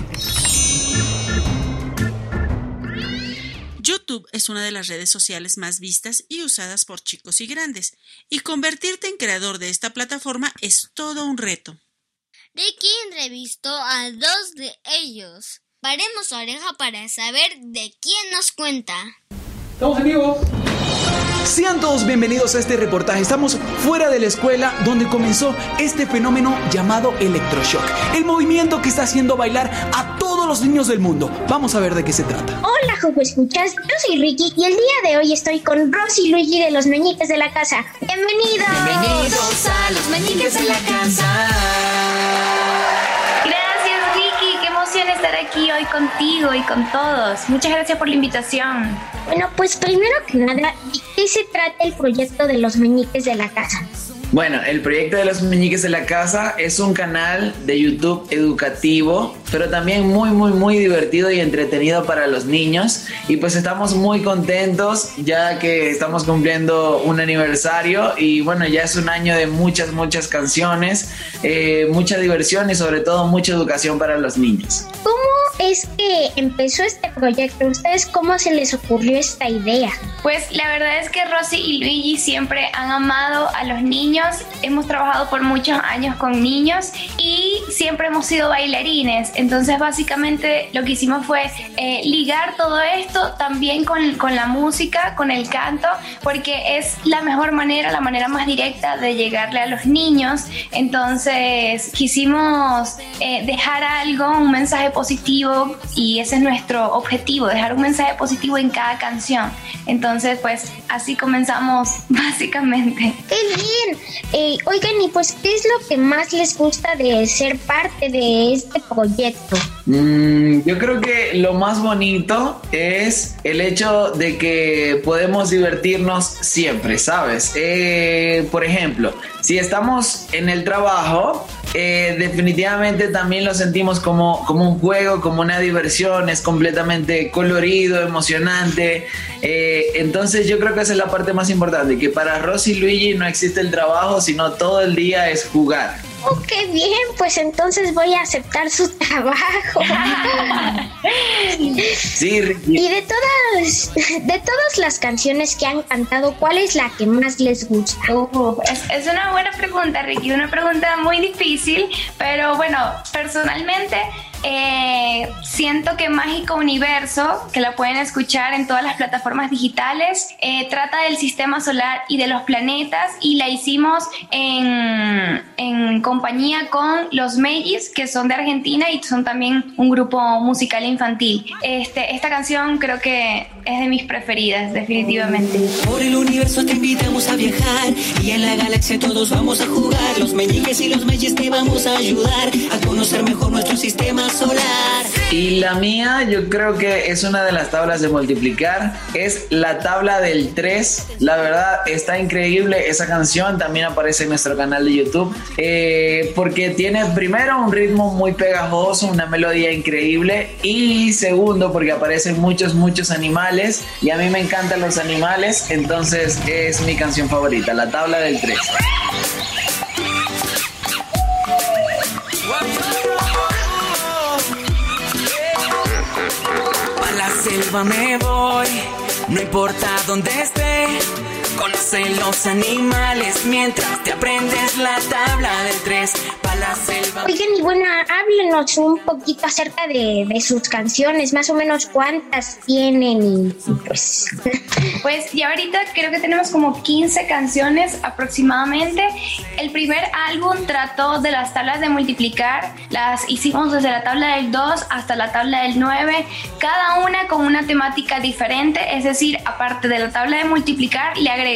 YouTube es una de las redes sociales más vistas y usadas por chicos y grandes, y convertirte en creador de esta plataforma es todo un reto. Ricky entrevistó a dos de ellos. Paremos oreja para saber de quién nos cuenta. Estamos en vivo. Sean todos bienvenidos a este reportaje. Estamos fuera de la escuela donde comenzó este fenómeno llamado electroshock. El movimiento que está haciendo bailar a todos los niños del mundo. Vamos a ver de qué se trata. Hola, Jojo Escuchas. Yo soy Ricky y el día de hoy estoy con Rosy y Luigi de los Meñiques de la Casa. ¡Bienvenidos! Bienvenidos a los Meñiques de la Casa. Gracias, Ricky. Qué emoción estar aquí hoy contigo y con todos. Muchas gracias por la invitación. Bueno, pues primero que nada, ¿de qué se trata el proyecto de los Meñiques de la Casa? Bueno, el proyecto de los meñiques de la casa es un canal de YouTube educativo, pero también muy, muy, muy divertido y entretenido para los niños. Y pues estamos muy contentos ya que estamos cumpliendo un aniversario y bueno, ya es un año de muchas, muchas canciones, eh, mucha diversión y sobre todo mucha educación para los niños. ¿Cómo es que empezó este proyecto? ¿Ustedes cómo se les ocurrió esta idea? Pues la verdad es que Rosy y Luigi siempre han amado a los niños. Hemos trabajado por muchos años con niños y siempre hemos sido bailarines. Entonces básicamente lo que hicimos fue eh, ligar todo esto también con, con la música, con el canto, porque es la mejor manera, la manera más directa de llegarle a los niños. Entonces quisimos eh, dejar algo, un mensaje positivo y ese es nuestro objetivo, dejar un mensaje positivo en cada canción. Entonces pues así comenzamos básicamente. ¡Qué bien! Eh, oigan, y pues, ¿qué es lo que más les gusta de ser parte de este proyecto? Mm, yo creo que lo más bonito es el hecho de que podemos divertirnos siempre, ¿sabes? Eh, por ejemplo, si estamos en el trabajo, eh, definitivamente también lo sentimos como, como un juego, como una diversión, es completamente colorido, emocionante. Eh, entonces yo creo que esa es la parte más importante, que para Rosy y Luigi no existe el trabajo, sino todo el día es jugar. Oh, qué bien, pues entonces voy a aceptar su trabajo. Sí, Ricky. Y de todas, de todas las canciones que han cantado, ¿cuál es la que más les gusta? es, es una buena pregunta, Ricky, una pregunta muy difícil, pero bueno, personalmente eh, siento que Mágico Universo, que la pueden escuchar en todas las plataformas digitales, eh, trata del sistema solar y de los planetas y la hicimos en, en compañía con los Megis, que son de Argentina y son también un grupo musical infantil. Este, esta canción creo que es de mis preferidas, definitivamente. Por el universo te invitamos a viajar y en la galaxia todos vamos a jugar. Los meñiques y los meyes te vamos a ayudar a conocer mejor nuestro sistema Y la mía, yo creo que es una de las tablas de multiplicar. Es la tabla del 3. La verdad, está increíble. Esa canción también aparece en nuestro canal de YouTube. eh, porque tiene primero un ritmo muy pegajoso, una melodía increíble. Y segundo, porque aparecen muchos, muchos animales. Y a mí me encantan los animales. Entonces es mi canción favorita, la tabla del 3. A la selva me voy, no importa dónde esté. Conoce los animales mientras te aprendes la tabla del 3. Pa' la selva. Oigan, y bueno, háblenos un poquito acerca de, de sus canciones, más o menos cuántas tienen y, y pues... Pues ya ahorita creo que tenemos como 15 canciones aproximadamente. El primer álbum trató de las tablas de multiplicar. Las hicimos desde la tabla del 2 hasta la tabla del 9. Cada una con una temática diferente. Es decir, aparte de la tabla de multiplicar, le agregamos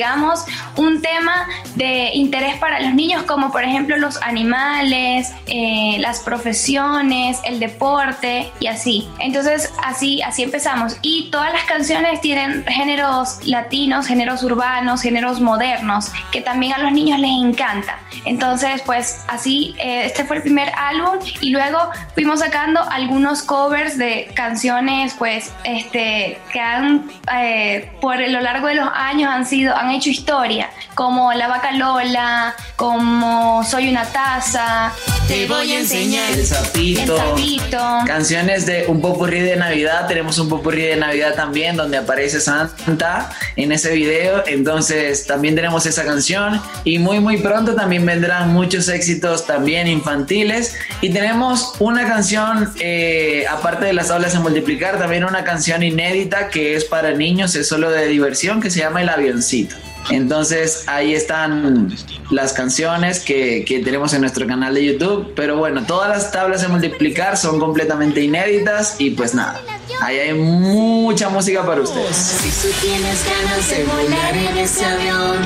un tema de interés para los niños como por ejemplo los animales, eh, las profesiones, el deporte y así. Entonces así, así empezamos. Y todas las canciones tienen géneros latinos, géneros urbanos, géneros modernos, que también a los niños les encanta. Entonces, pues así, eh, este fue el primer álbum y luego fuimos sacando algunos covers de canciones, pues, este, que han, eh, por lo largo de los años han sido, han hecho historia, como La Vaca Lola, como Soy una taza. Te voy a enseñar. El sapito. El sapito. Canciones de un popurrí de Navidad. Tenemos un popurrí de Navidad también donde aparece Santa en ese video. Entonces también tenemos esa canción. Y muy muy pronto también vendrán muchos éxitos también infantiles. Y tenemos una canción, eh, aparte de las tablas de multiplicar, también una canción inédita que es para niños, es solo de diversión, que se llama El Avioncito. Entonces ahí están las canciones que, tenemos en nuestro canal de YouTube. Pero bueno, todas las tablas de multiplicar son completamente inéditas y pues nada, ahí hay mucha música para ustedes. Si tú tienes ganas de volar en ese avión,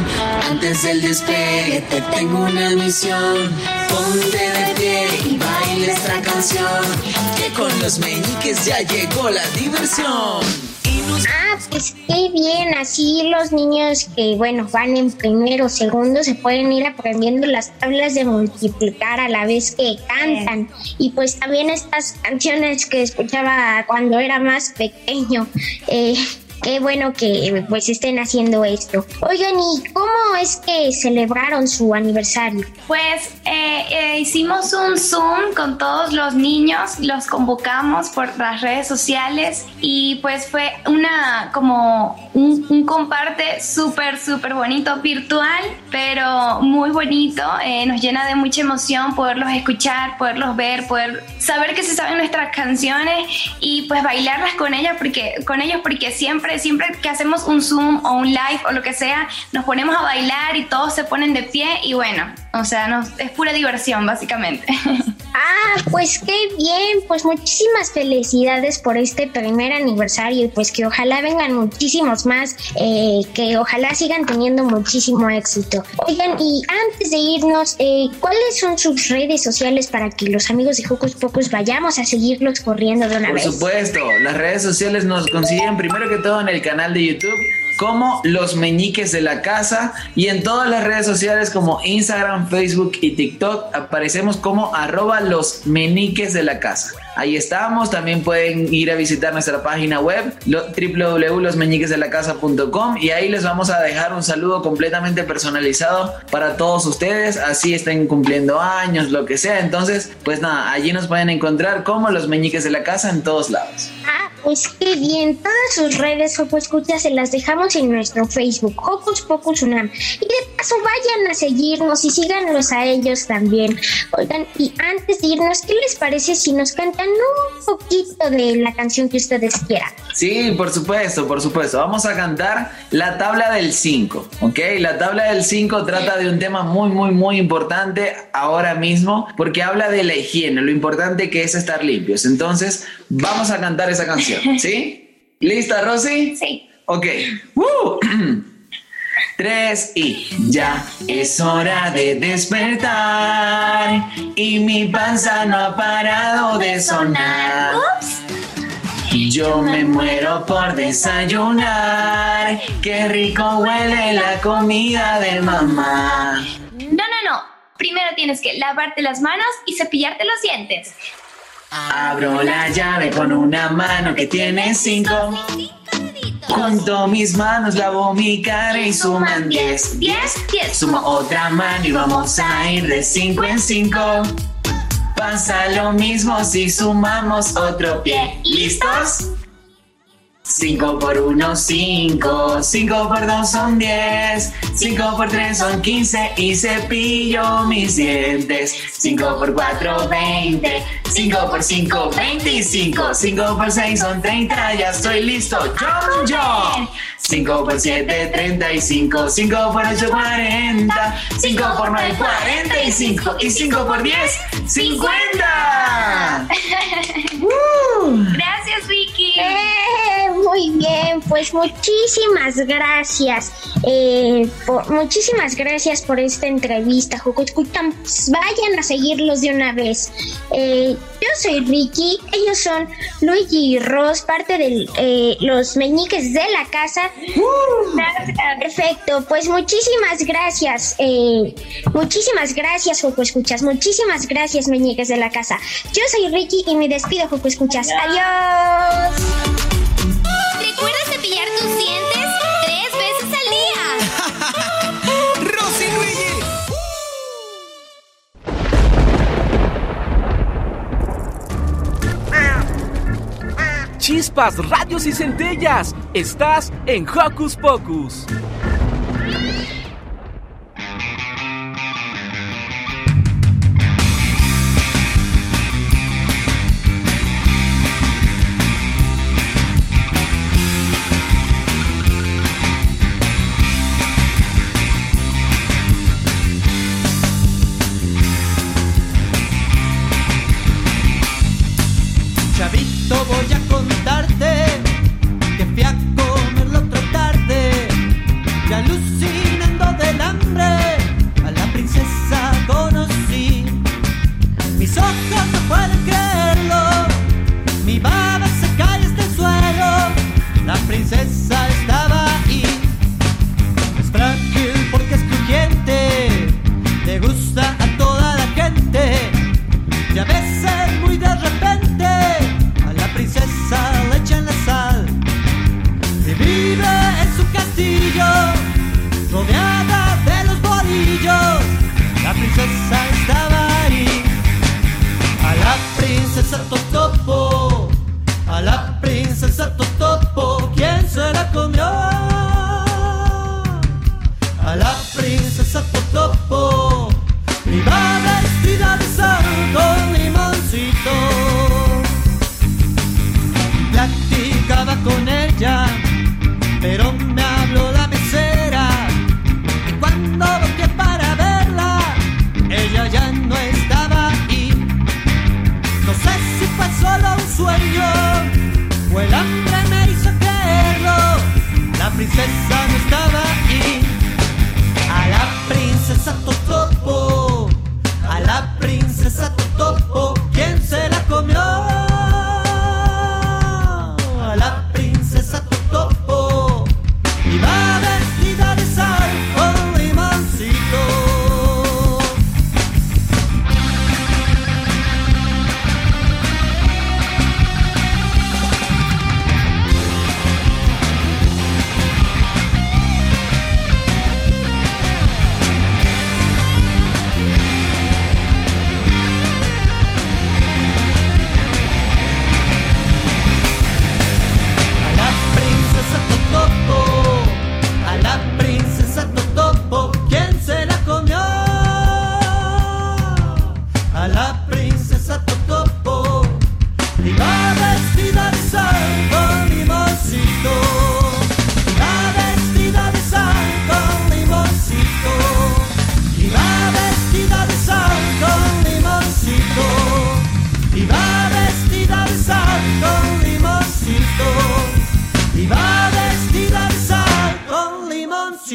antes del despegue te tengo una misión. Ponte de pie y baila esta canción, que con los meñiques ya llegó la diversión. Así los niños que, bueno, van en primero o segundo se pueden ir aprendiendo las tablas de multiplicar a la vez que cantan. Y pues también estas canciones que escuchaba cuando era más pequeño. Eh, qué bueno que pues estén haciendo esto. Oigan, ¿y cómo es que celebraron su aniversario? Pues eh, eh, hicimos un Zoom con todos los niños, los convocamos por las redes sociales y pues fue una como un, un comparte súper, súper bonito virtual, pero muy bonito. Eh, nos llena de mucha emoción poderlos escuchar, poderlos ver, poder saber que se saben nuestras canciones y pues bailarlas con ellas porque con ellos porque siempre siempre que hacemos un zoom o un live o lo que sea nos ponemos a bailar y todos se ponen de pie y bueno o sea nos, es pura diversión básicamente Ah, pues qué bien, pues muchísimas felicidades por este primer aniversario y pues que ojalá vengan muchísimos más, eh, que ojalá sigan teniendo muchísimo éxito. Oigan, y antes de irnos, eh, ¿cuáles son sus redes sociales para que los amigos de Hocus Pocus vayamos a seguirlos corriendo de una Por vez? supuesto, las redes sociales nos consiguen primero que todo en el canal de YouTube como Los Meñiques de la Casa y en todas las redes sociales como Instagram, Facebook y TikTok aparecemos como arroba Los Meñiques de la Casa. Ahí estamos, también pueden ir a visitar nuestra página web lo- www.losmeñiquesdelacasa.com y ahí les vamos a dejar un saludo completamente personalizado para todos ustedes, así estén cumpliendo años, lo que sea. Entonces, pues nada, allí nos pueden encontrar como Los Meñiques de la Casa en todos lados. Ah, pues qué bien. Todas sus redes Hocus Escucha se las dejamos en nuestro Facebook, Hocus Pocus Unam. Y paso vayan a seguirnos y síganos a ellos también. Oigan, y antes de irnos, ¿qué les parece si nos cantan un poquito de la canción que ustedes quieran? Sí, por supuesto, por supuesto. Vamos a cantar la tabla del 5, ¿ok? La tabla del 5 trata de un tema muy, muy, muy importante ahora mismo porque habla de la higiene, lo importante que es estar limpios. Entonces, vamos a cantar esa canción, ¿sí? ¿Lista, Rosy? Sí. Ok. ¡Woo! Tres y ya es hora de despertar. Y mi panza no ha parado de sonar. Yo me muero por desayunar, qué rico huele la comida de mamá. no no no. Primero tienes que lavarte las manos y cepillarte los dientes. Abro la llave con una mano que tiene cinco. Junto mis manos lavo mi cara y suman diez. Diez, diez. Sumo otra mano y vamos a ir de cinco en cinco. Pasa lo mismo si sumamos otro pie. ¿Listos? 5 por 1, 5. 5 por 2 son 10. 5 por 3 son 15. Y cepillo mis dientes. 5 por 4, 20. 5 por 5, 25. 5 por 6 son 30. Ya estoy listo. John John. 5 por 7, 35. 5 por 8, 40. 5 por 9, 45. Y 5 por 10, 50. gracias Vicky Eh, muy bien, pues muchísimas gracias. eh, por- muchísimas gracias por esta entrevista. Escuchan, pues, vayan a seguirlos de una vez. Eh, yo soy Ricky, ellos son Luigi y Ross, parte de los meñiques de la casa. Perfecto, pues muchísimas gracias. eh, muchísimas gracias, Joco Escuchas. Muchísimas gracias, meñiques de la casa. Yo soy Ricky y me despido, Joco Escuchas. Adiós. Recuerda cepillar tus dientes tres veces al día. ¡Rosy Luigi! Chispas, radios y centellas. Estás en Hocus Pocus.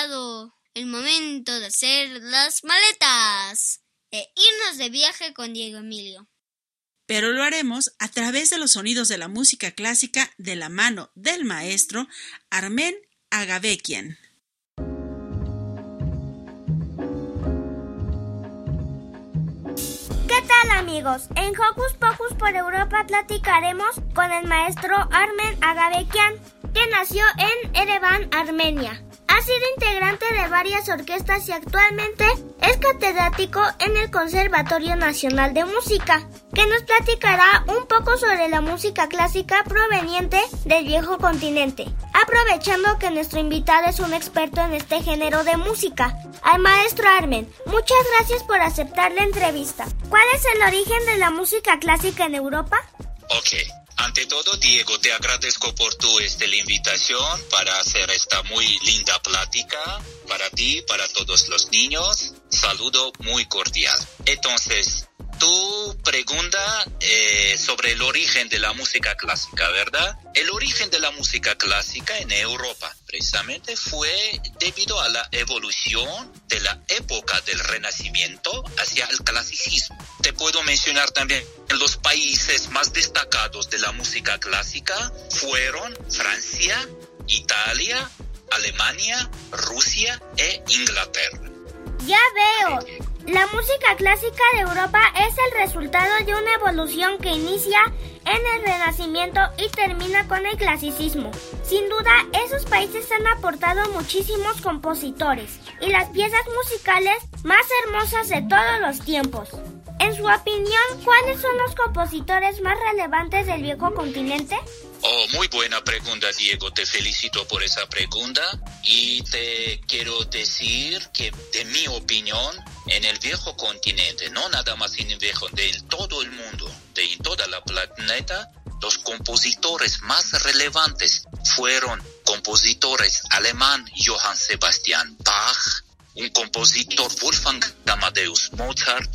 Llegado el momento de hacer las maletas e irnos de viaje con Diego Emilio. Pero lo haremos a través de los sonidos de la música clásica de la mano del maestro Armen Agavekian. ¿Qué tal amigos? En Hocus Pocus por Europa platicaremos con el maestro Armen Agavekian, que nació en Erevan, Armenia. Ha sido integrante de varias orquestas y actualmente es catedrático en el Conservatorio Nacional de Música, que nos platicará un poco sobre la música clásica proveniente del viejo continente. Aprovechando que nuestro invitado es un experto en este género de música, al maestro Armen, muchas gracias por aceptar la entrevista. ¿Cuál es el origen de la música clásica en Europa? Ok, ante todo, Diego, te agradezco por tu este, la invitación para hacer esta muy linda plática para ti, para todos los niños. Saludo muy cordial. Entonces, tu pregunta eh, sobre el origen de la música clásica, ¿verdad? El origen de la música clásica en Europa precisamente fue debido a la evolución de la época del Renacimiento hacia el clasicismo. Te puedo mencionar también los países más destacados de la música clásica fueron Francia, Italia, Alemania, Rusia e Inglaterra. Ya veo. La música clásica de Europa es el resultado de una evolución que inicia en el Renacimiento y termina con el clasicismo. Sin duda, esos países han aportado muchísimos compositores y las piezas musicales más hermosas de todos los tiempos. En su opinión, ¿cuáles son los compositores más relevantes del viejo continente? Oh, muy buena pregunta, Diego. Te felicito por esa pregunta y te quiero decir que, de mi opinión, en el viejo continente, no nada más en el viejo, de todo el mundo, de toda la planeta, los compositores más relevantes fueron compositores alemán Johann Sebastian Bach, un compositor Wolfgang Amadeus Mozart,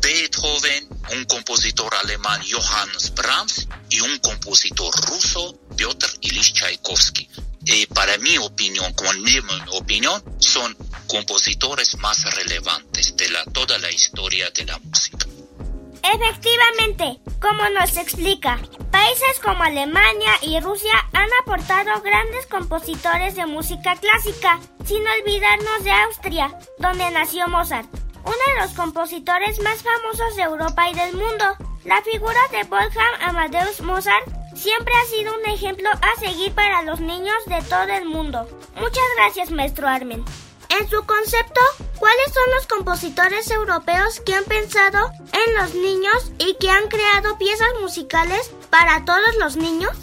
Beethoven, un compositor alemán Johannes Brahms y un compositor ruso Piotr Ilyich Tchaikovsky. Y para mi opinión, con mi opinión, son compositores más relevantes de la, toda la historia de la música. Efectivamente, como nos explica, países como Alemania y Rusia han aportado grandes compositores de música clásica, sin olvidarnos de Austria, donde nació Mozart uno de los compositores más famosos de Europa y del mundo. La figura de Wolfgang Amadeus Mozart siempre ha sido un ejemplo a seguir para los niños de todo el mundo. Muchas gracias, maestro Armen. En su concepto, ¿cuáles son los compositores europeos que han pensado en los niños y que han creado piezas musicales para todos los niños?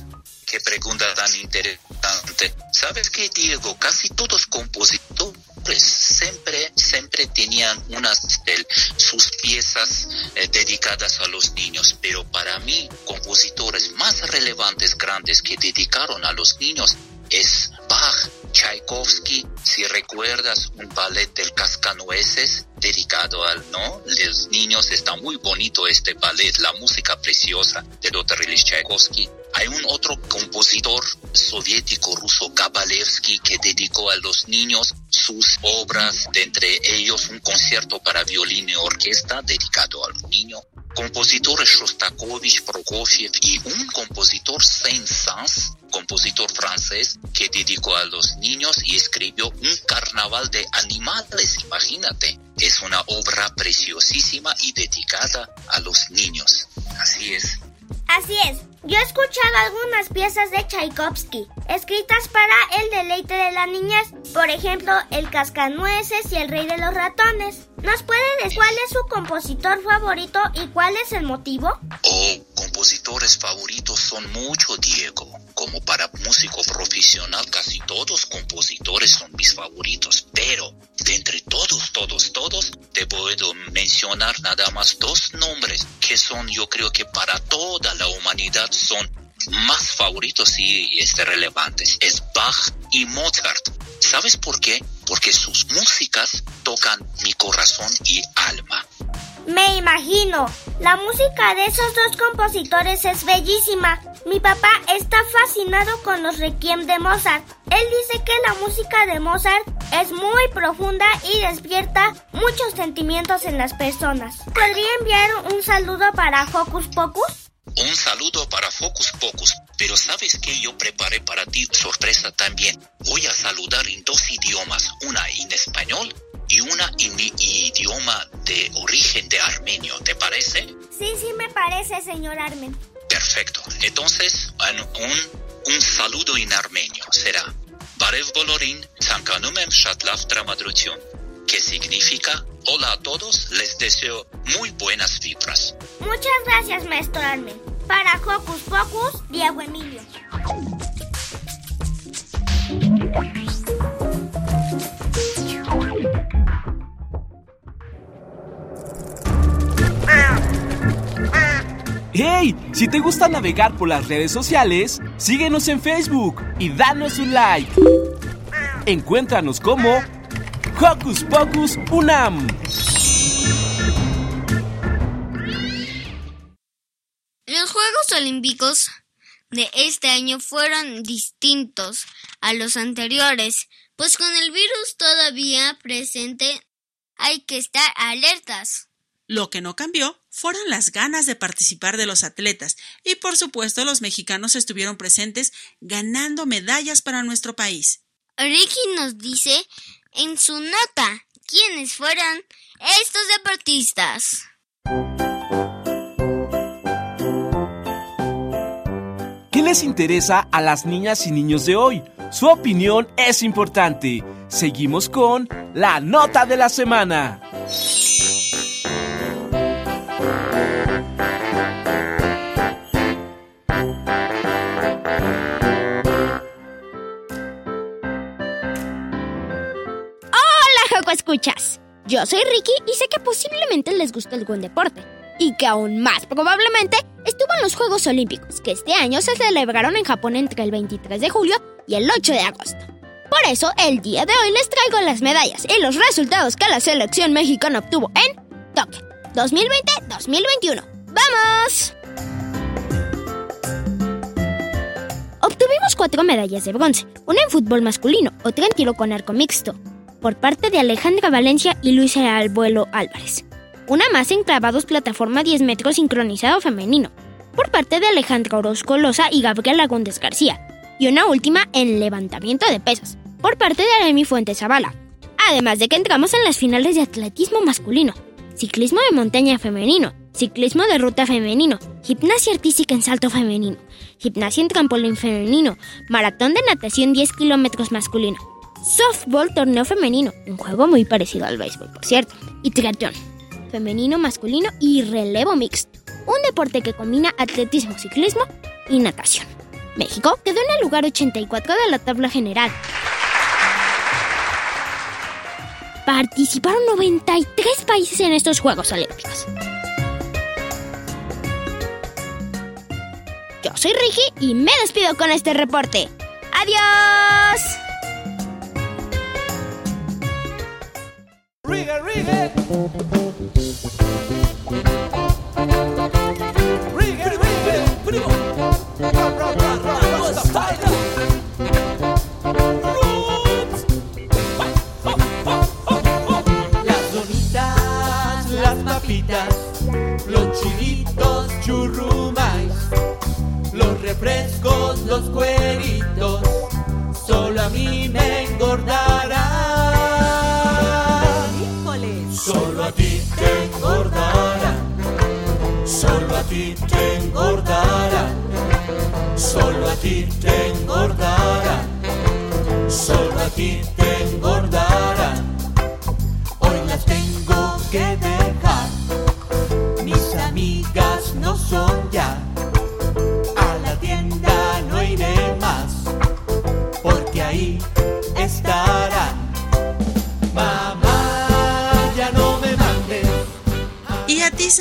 Qué pregunta tan interesante. ¿Sabes qué, Diego? Casi todos compositores siempre, siempre tenían unas de sus piezas eh, dedicadas a los niños, pero para mí, compositores más relevantes, grandes que dedicaron a los niños es Bach, Tchaikovsky, si recuerdas un ballet del cascanueces dedicado al no, los niños está muy bonito este ballet, la música preciosa de Dr. Ilyich Tchaikovsky. Hay un otro compositor soviético ruso, Kabalevsky, que dedicó a los niños sus obras, de entre ellos un concierto para violín y orquesta dedicado a los niños. Compositores Shostakovich, Prokofiev y un compositor Saint-Saëns, compositor francés, que dedicó a los niños y escribió un carnaval de animales, imagínate. Es una obra preciosísima y dedicada a los niños. Así es. Así es, yo he escuchado algunas piezas de Tchaikovsky, escritas para el deleite de la niñez, por ejemplo, El Cascanueces y El Rey de los Ratones. ¿Nos puede decir cuál es su compositor favorito y cuál es el motivo? Oh, compositores favoritos son mucho, Diego. Como para músico profesional, casi todos compositores son mis favoritos, pero de entre todos, todos, todos, te puedo mencionar nada más dos nombres que son, yo creo que para toda la humanidad son más favoritos y este, relevantes es Bach y Mozart. ¿Sabes por qué? Porque sus músicas tocan mi corazón y alma. Me imagino. La música de esos dos compositores es bellísima. Mi papá está fascinado con los requiem de Mozart. Él dice que la música de Mozart es muy profunda y despierta muchos sentimientos en las personas. ¿Podría enviar un saludo para Hocus Pocus? Un saludo para Focus Pocus, pero ¿sabes qué yo preparé para ti sorpresa también? Voy a saludar en dos idiomas, una en español y mi idioma de origen de armenio, ¿te parece? Sí, sí me parece, señor Armen. Perfecto. Entonces, un, un saludo en armenio será Barev Bolorin Sankanumem Shatlav Tramadrutyun, que significa Hola a todos, les deseo muy buenas vibras. Muchas gracias, maestro Armen. Para Hocus Pocus, Diego Emilio. ¡Hey! Si te gusta navegar por las redes sociales, síguenos en Facebook y danos un like. Encuéntranos como Hocus Pocus Unam. Los Juegos Olímpicos de este año fueron distintos a los anteriores, pues con el virus todavía presente hay que estar alertas. Lo que no cambió fueron las ganas de participar de los atletas y por supuesto los mexicanos estuvieron presentes ganando medallas para nuestro país. Ricky nos dice en su nota quiénes fueron estos deportistas. ¿Qué les interesa a las niñas y niños de hoy? Su opinión es importante. Seguimos con la nota de la semana. Escuchas. Yo soy Ricky y sé que posiblemente les gusta algún deporte. Y que aún más probablemente estuvo en los Juegos Olímpicos, que este año se celebraron en Japón entre el 23 de julio y el 8 de agosto. Por eso, el día de hoy les traigo las medallas y los resultados que la selección mexicana obtuvo en Tokio 2020-2021. ¡Vamos! Obtuvimos cuatro medallas de bronce, una en fútbol masculino, otra en tiro con arco mixto, por parte de Alejandra Valencia y Luisa Albuelo Álvarez. Una más en clavados plataforma 10 metros sincronizado femenino, por parte de Alejandra Orozco Loza y Gabriela Góndez García. Y una última en levantamiento de pesas, por parte de Aremi Fuentes Zavala. Además de que entramos en las finales de atletismo masculino, ciclismo de montaña femenino, ciclismo de ruta femenino, gimnasia artística en salto femenino, gimnasia en trampolín femenino, maratón de natación 10 kilómetros masculino, softball torneo femenino, un juego muy parecido al béisbol, por cierto, y triatlón, femenino, masculino y relevo mixto, un deporte que combina atletismo, ciclismo y natación. México quedó en el lugar 84 de la tabla general. Participaron 93 países en estos Juegos Olímpicos. Yo soy Ricky y me despido con este reporte. ¡Adiós! Rigue, rigue. Los refrescos, los cueritos, solo a mí me engordarán. Solo a ti te engordarán. Solo a ti te engordarán. Solo a ti te engordarán. Solo a ti te engordarán.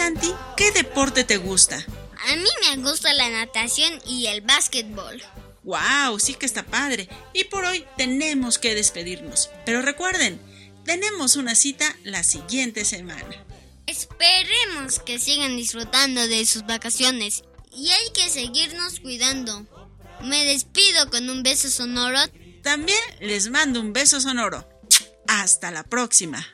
Santi, qué deporte te gusta? A mí me gusta la natación y el básquetbol. ¡Wow! Sí que está padre. Y por hoy tenemos que despedirnos. Pero recuerden, tenemos una cita la siguiente semana. Esperemos que sigan disfrutando de sus vacaciones y hay que seguirnos cuidando. Me despido con un beso sonoro. También les mando un beso sonoro. Hasta la próxima.